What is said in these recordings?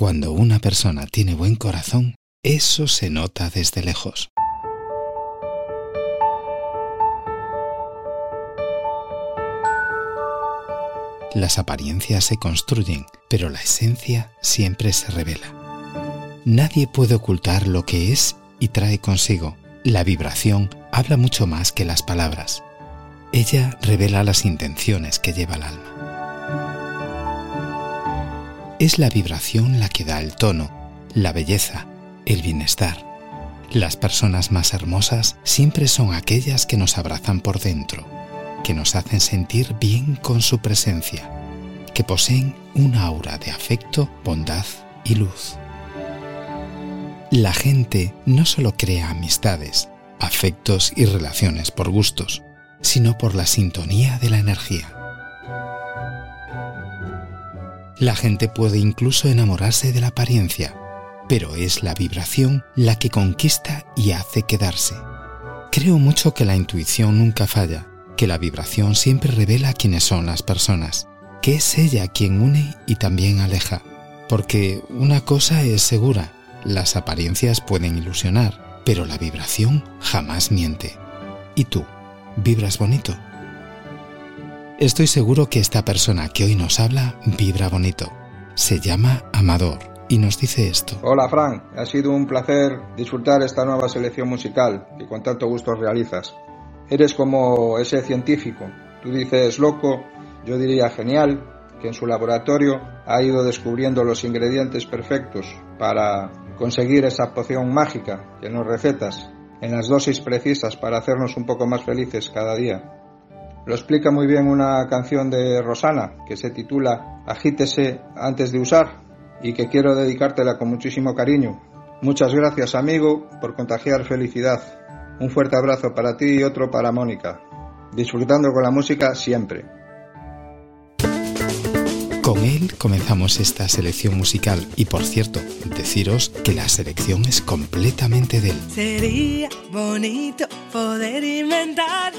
Cuando una persona tiene buen corazón, eso se nota desde lejos. Las apariencias se construyen, pero la esencia siempre se revela. Nadie puede ocultar lo que es y trae consigo. La vibración habla mucho más que las palabras. Ella revela las intenciones que lleva el alma. Es la vibración la que da el tono, la belleza, el bienestar. Las personas más hermosas siempre son aquellas que nos abrazan por dentro, que nos hacen sentir bien con su presencia, que poseen una aura de afecto, bondad y luz. La gente no solo crea amistades, afectos y relaciones por gustos, sino por la sintonía de la energía. La gente puede incluso enamorarse de la apariencia, pero es la vibración la que conquista y hace quedarse. Creo mucho que la intuición nunca falla, que la vibración siempre revela quiénes son las personas, que es ella quien une y también aleja, porque una cosa es segura, las apariencias pueden ilusionar, pero la vibración jamás miente. ¿Y tú? ¿Vibras bonito? Estoy seguro que esta persona que hoy nos habla vibra bonito. Se llama Amador y nos dice esto. Hola Frank, ha sido un placer disfrutar esta nueva selección musical que con tanto gusto realizas. Eres como ese científico, tú dices loco, yo diría genial, que en su laboratorio ha ido descubriendo los ingredientes perfectos para conseguir esa poción mágica que nos recetas en las dosis precisas para hacernos un poco más felices cada día. Lo explica muy bien una canción de Rosana que se titula Agítese antes de usar y que quiero dedicártela con muchísimo cariño. Muchas gracias amigo por contagiar felicidad. Un fuerte abrazo para ti y otro para Mónica. Disfrutando con la música siempre. Con él comenzamos esta selección musical y por cierto, deciros que la selección es completamente de él. Sería bonito poder inventar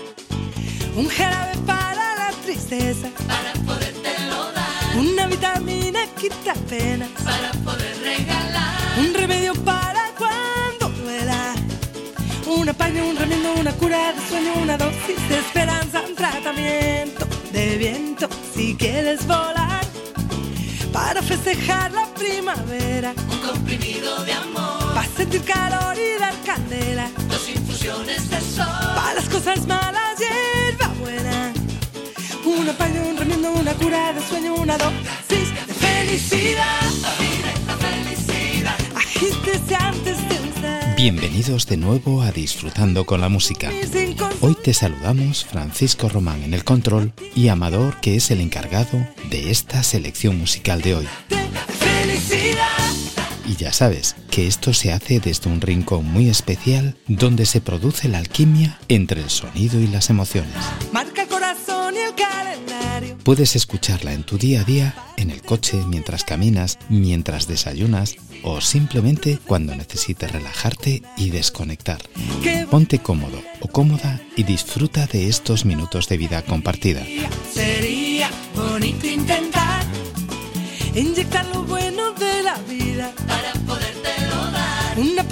un jarabe para la tristeza, para podértelo dar, una vitamina quita penas, para poder regalar, un remedio para cuando duela, una paña, un remiendo, una cura de sueño, una dosis de esperanza, un tratamiento de viento si quieres volar. Para festejar la primavera, un comprimido de amor, para sentir calor y dar candela, una cura de sueño, una dosis de felicidad. directa felicidad. Agítese antes de usar. Bienvenidos de nuevo a Disfrutando con la Música. Hoy te saludamos Francisco Román en el control y Amador que es el encargado de esta selección musical de hoy. Y ya sabes que esto se hace desde un rincón muy especial donde se produce la alquimia entre el sonido y las emociones. Marca el corazón y el. Puedes escucharla en tu día a día, en el coche, mientras caminas, mientras desayunas o simplemente cuando necesites relajarte y desconectar. Ponte cómodo o cómoda y disfruta de estos minutos de vida compartida. Sería bonito intentar inyectar lo bueno de la vida. para podértelo dar, Una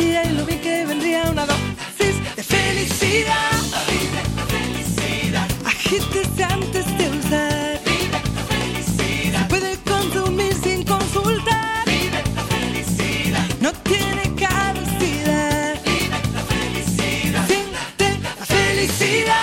sería y lo bien que vendría una dosis de felicidad. directa felicidad, Agítese antes de usar. directa felicidad, Puede consumir sin consultar. directa felicidad, No tiene caducidad. directa felicidad, Siente la felicidad.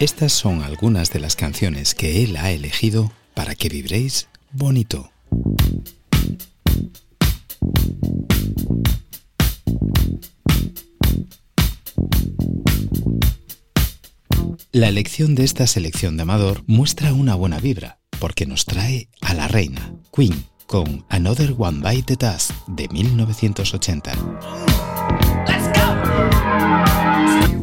Estas son algunas de las canciones que él ha elegido para que vibréis bonito. La elección de esta selección de Amador muestra una buena vibra, porque nos trae a la reina, Queen, con Another One Bite the Dust de 1980.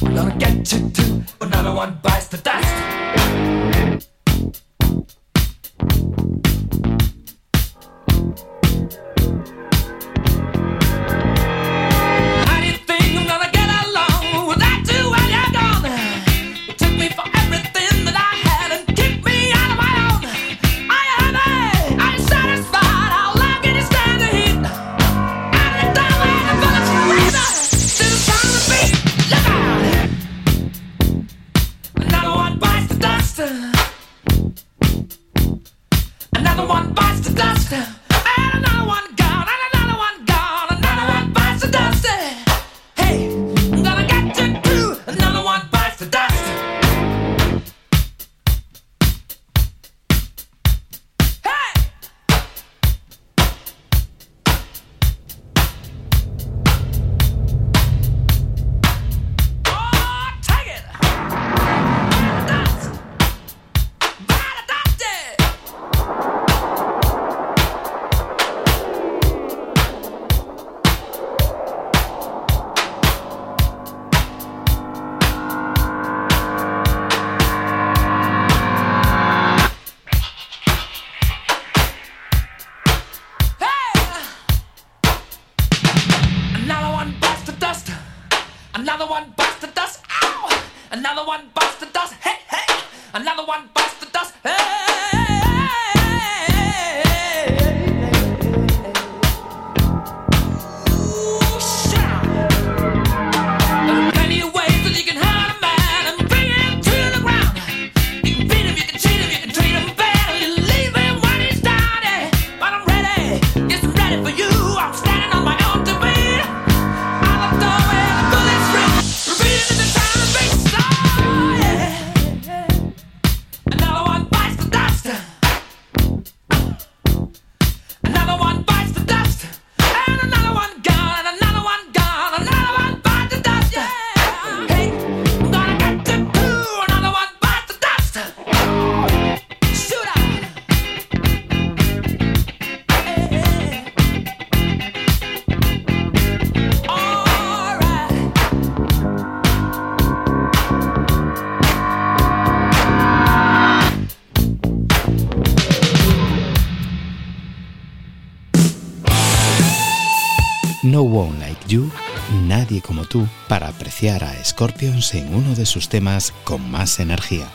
gonna get you too. Another one bites the dust. Tú, para apreciar a Scorpions en uno de sus temas con más energía.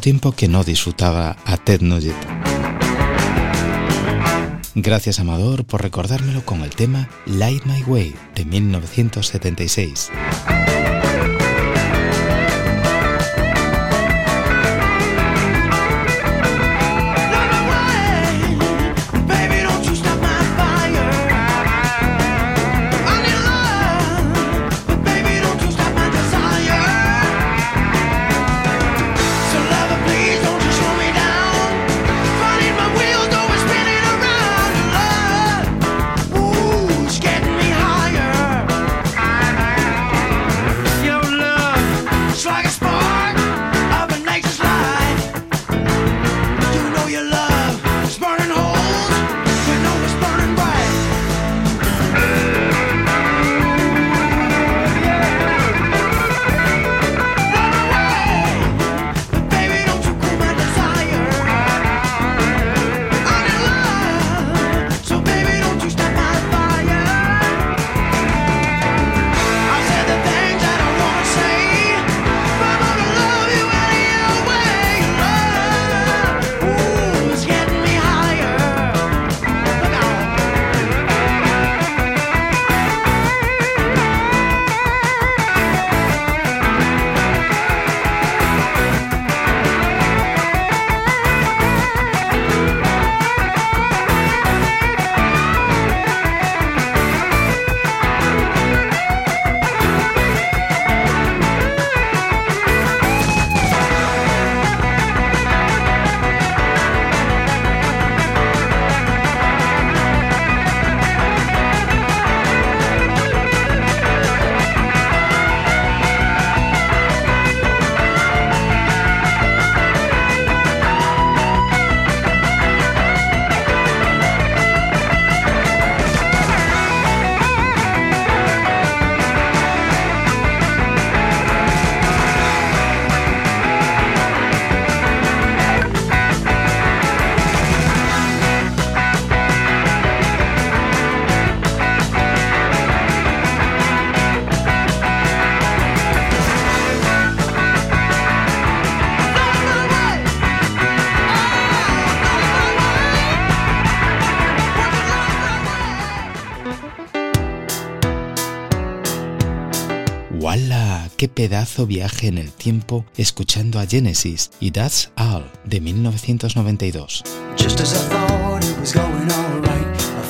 Tiempo que no disfrutaba a Ted Nugget. Gracias Amador por recordármelo con el tema Light My Way de 1976. Pedazo viaje en el tiempo escuchando a Genesis y That's All de 1992. Just as I thought it was going all right, I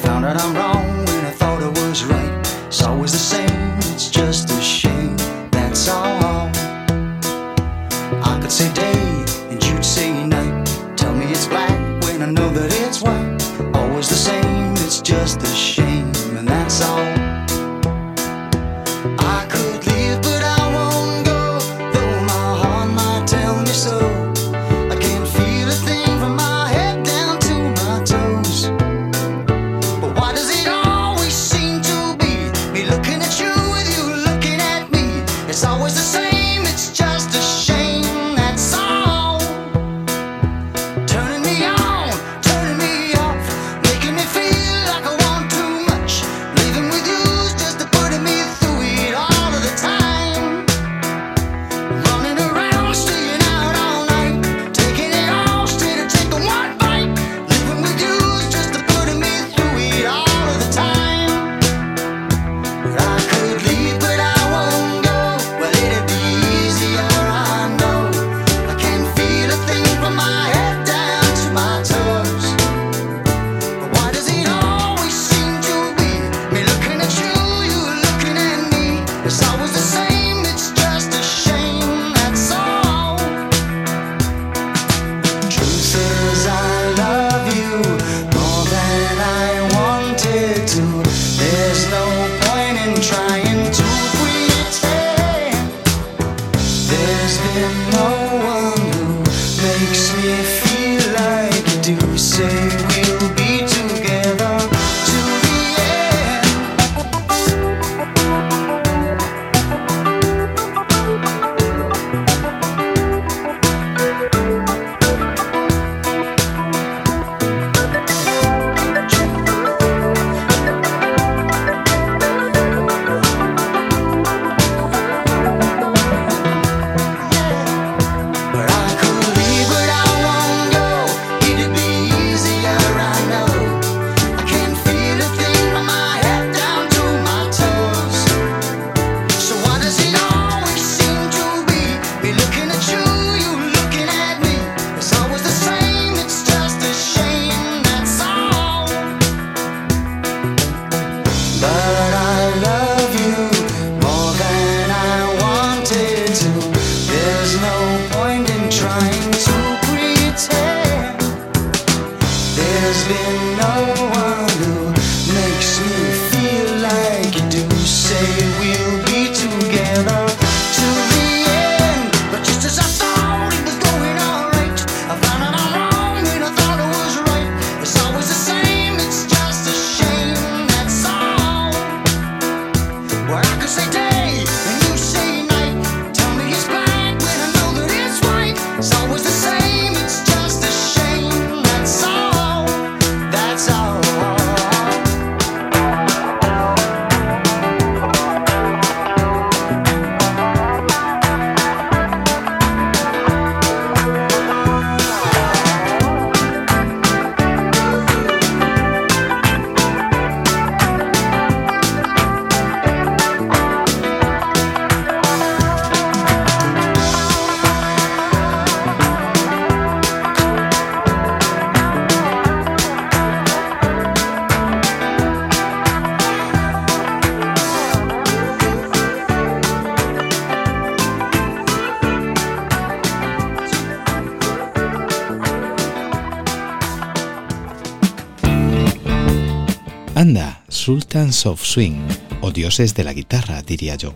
Sultans of Swing, o dioses de la guitarra, diría yo.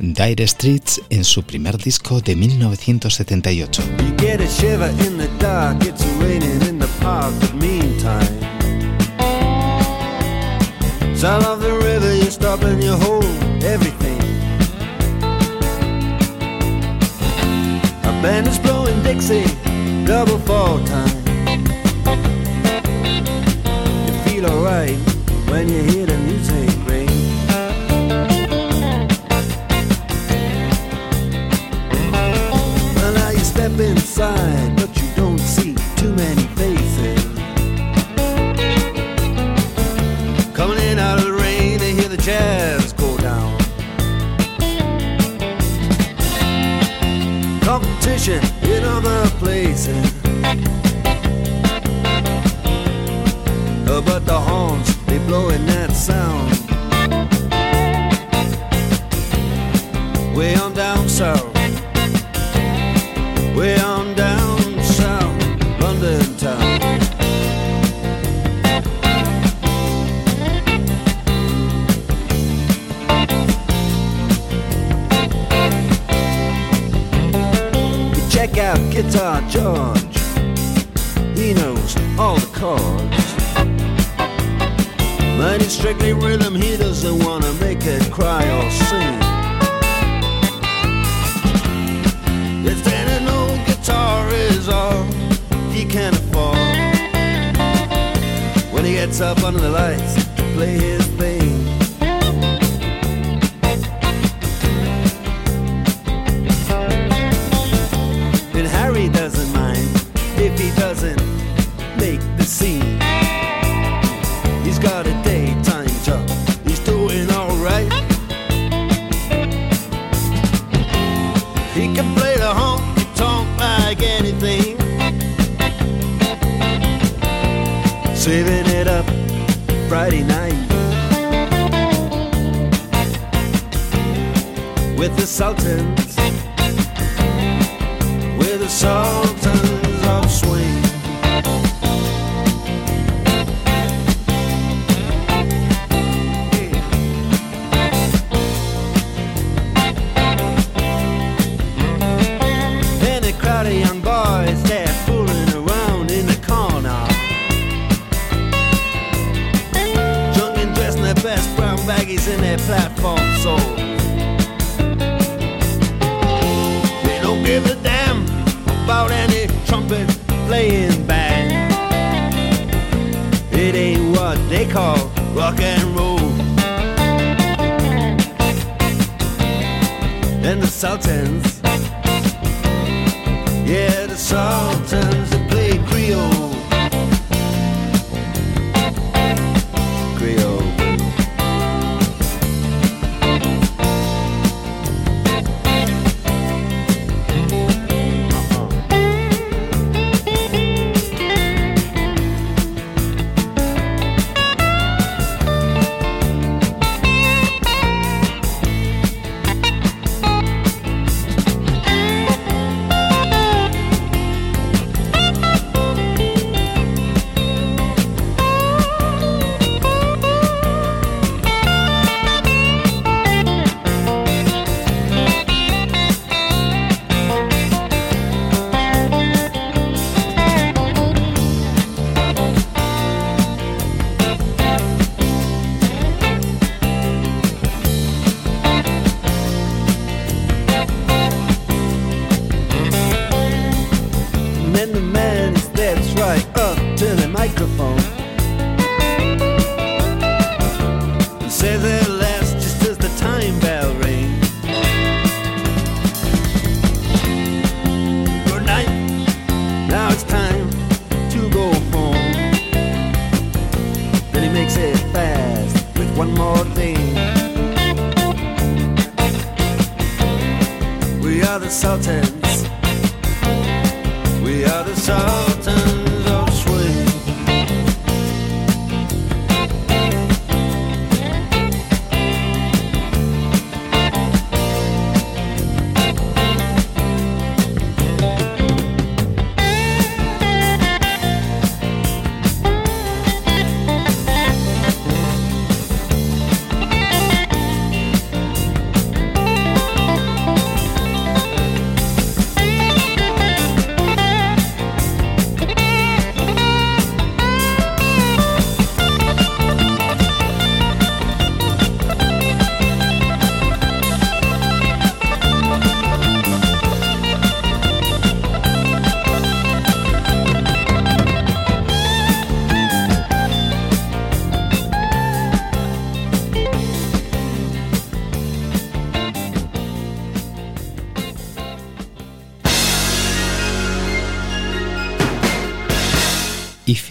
Dire Streets en su primer disco de 1978. You get a shiver in the dark, it's raining in the park, but meantime. Sound of the river, you stop and you hold everything. A band is blowing Dixie, double fall time. Alright when you hear the music ring. Well, now you step inside, The horns, they blowing that sound. Way on down south. Way on down south, London town. Check out Guitar George. Strictly rhythm, he doesn't wanna make it cry or sing. If then an old guitar is all he can afford. When he gets up under the lights play his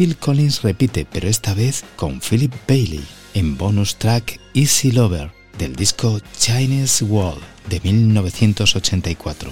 Phil Collins repite, pero esta vez con Philip Bailey, en bonus track Easy Lover del disco Chinese Wall de 1984.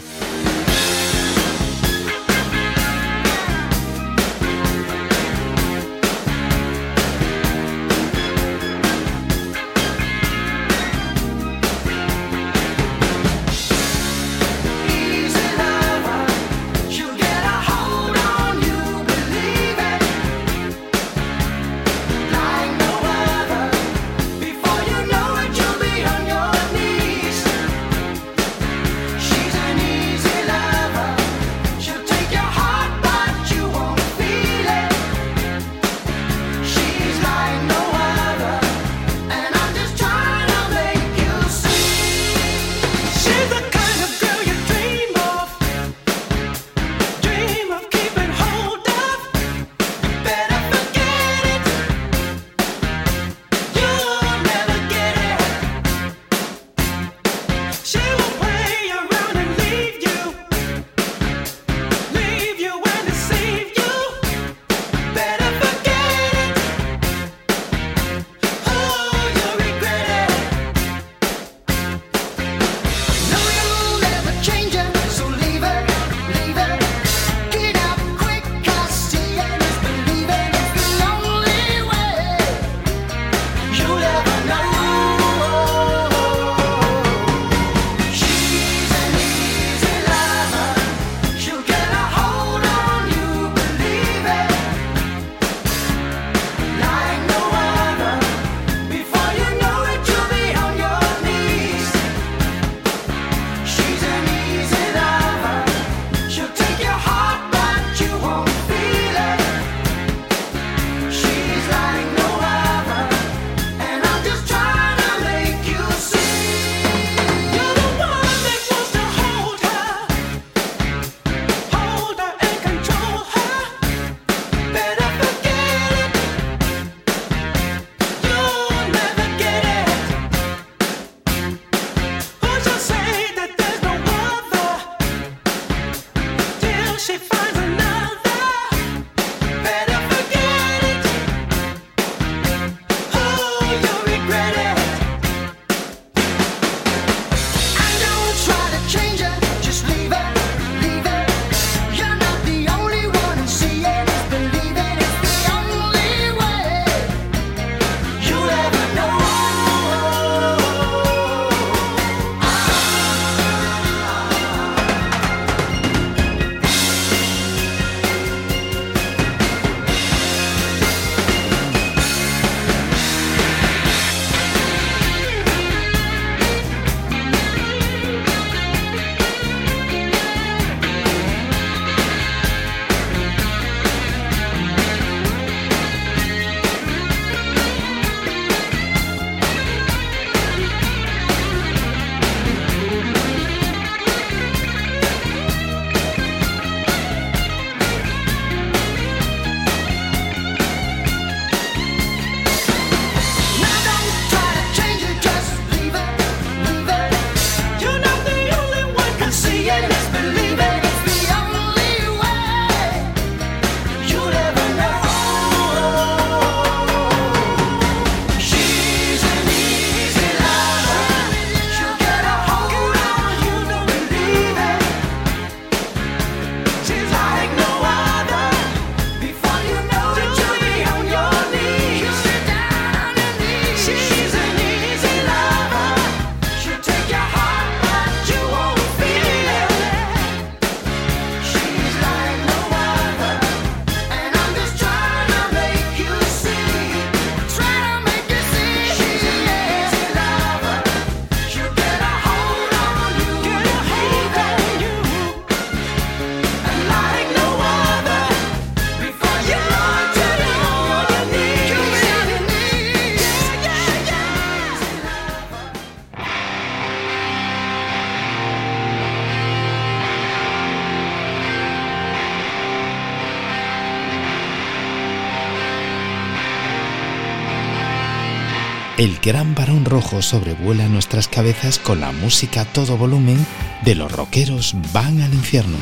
gran varón rojo sobrevuela nuestras cabezas con la música a todo volumen de los rockeros van al infierno.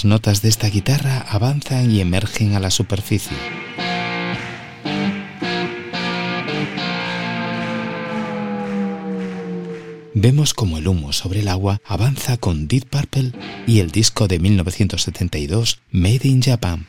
Las notas de esta guitarra avanzan y emergen a la superficie. Vemos como el humo sobre el agua avanza con Deep Purple y el disco de 1972 Made in Japan.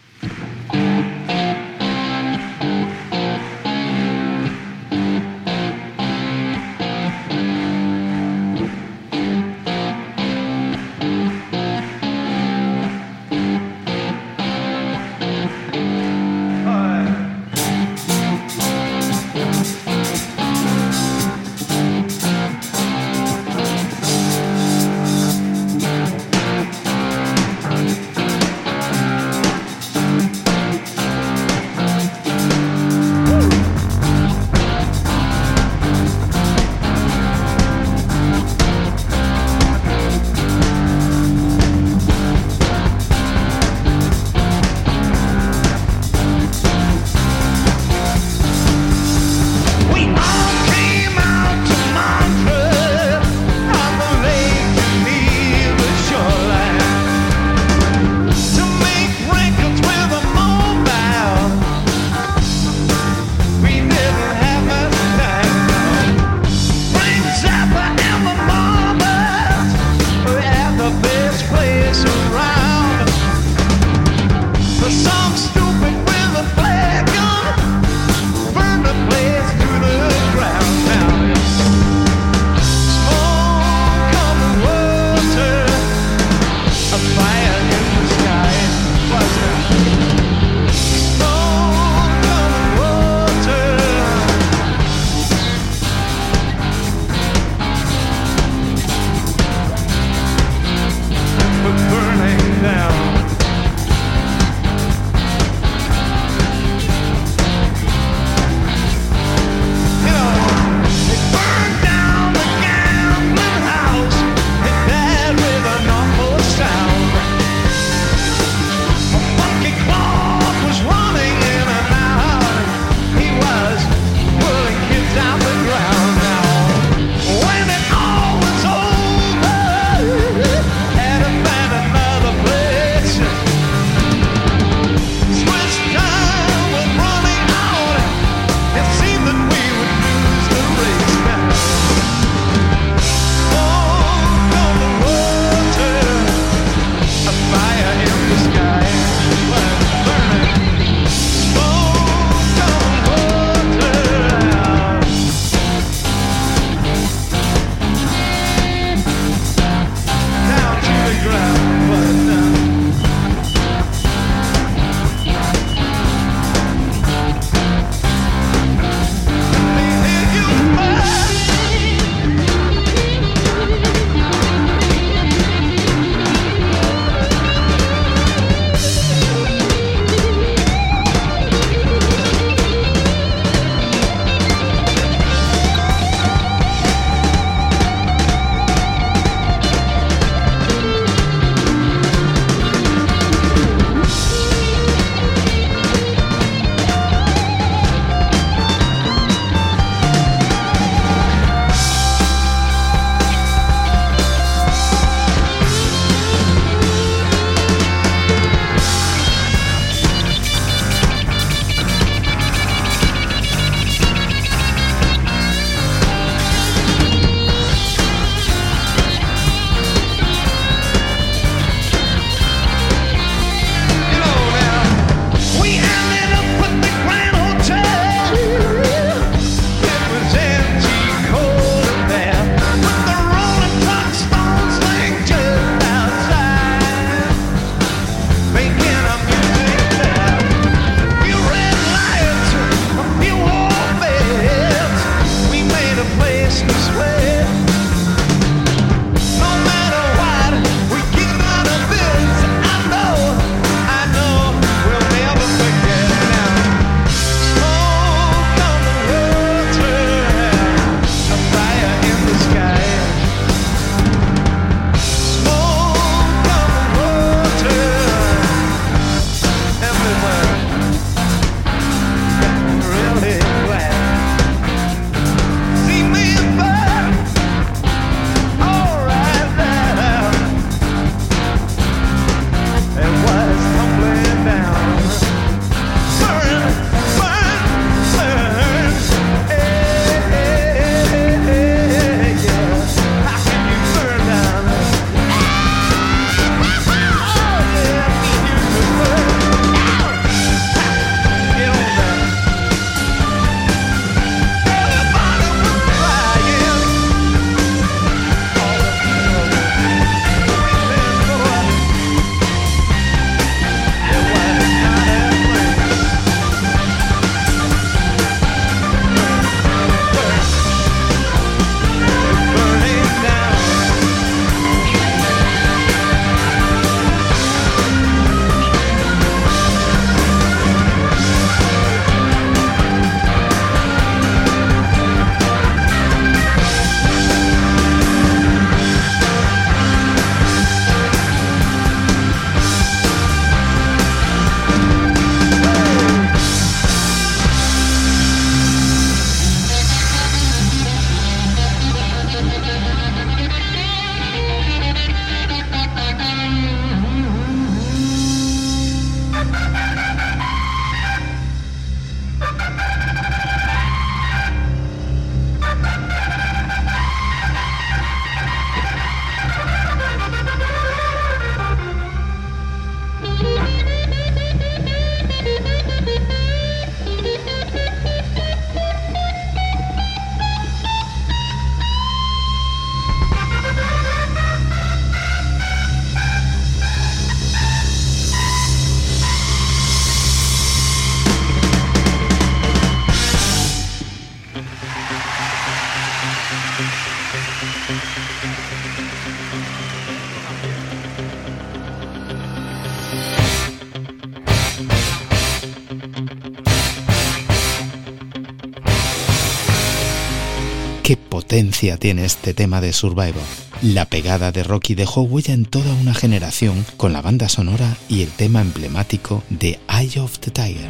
Tiene este tema de Survivor. La pegada de Rocky dejó huella en toda una generación con la banda sonora y el tema emblemático de Eye of the Tiger.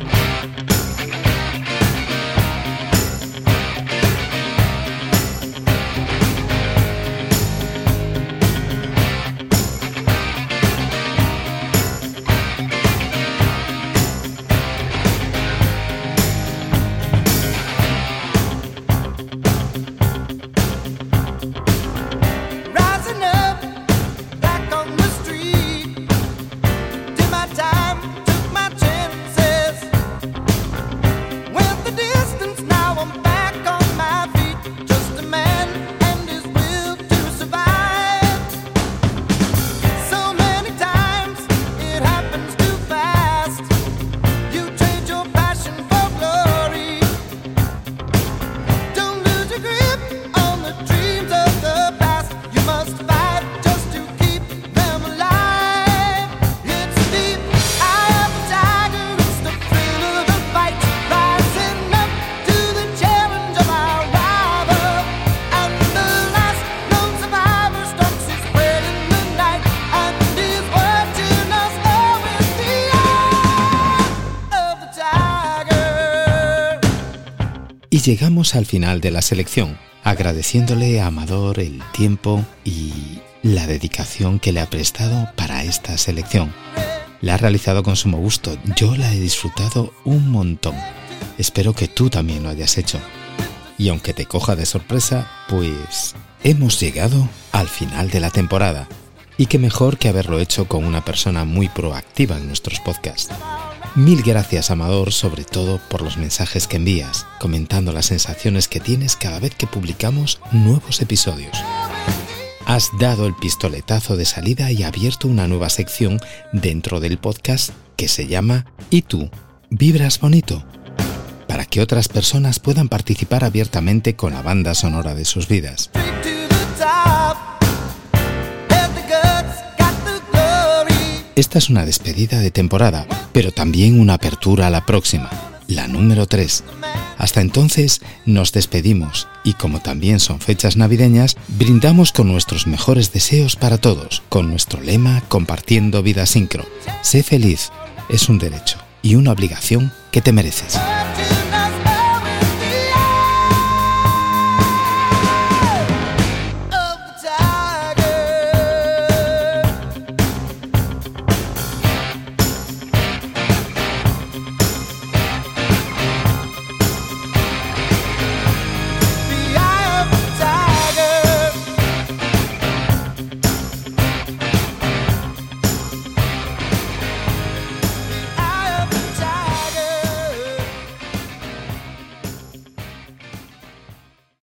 Llegamos al final de la selección, agradeciéndole a Amador el tiempo y la dedicación que le ha prestado para esta selección. La ha realizado con sumo gusto, yo la he disfrutado un montón. Espero que tú también lo hayas hecho. Y aunque te coja de sorpresa, pues hemos llegado al final de la temporada. Y qué mejor que haberlo hecho con una persona muy proactiva en nuestros podcasts. Mil gracias, Amador, sobre todo por los mensajes que envías, comentando las sensaciones que tienes cada vez que publicamos nuevos episodios. Has dado el pistoletazo de salida y abierto una nueva sección dentro del podcast que se llama ¿Y tú? ¿Vibras bonito? Para que otras personas puedan participar abiertamente con la banda sonora de sus vidas. Esta es una despedida de temporada, pero también una apertura a la próxima, la número 3. Hasta entonces nos despedimos y como también son fechas navideñas, brindamos con nuestros mejores deseos para todos, con nuestro lema Compartiendo Vida Sincro. Sé feliz, es un derecho y una obligación que te mereces.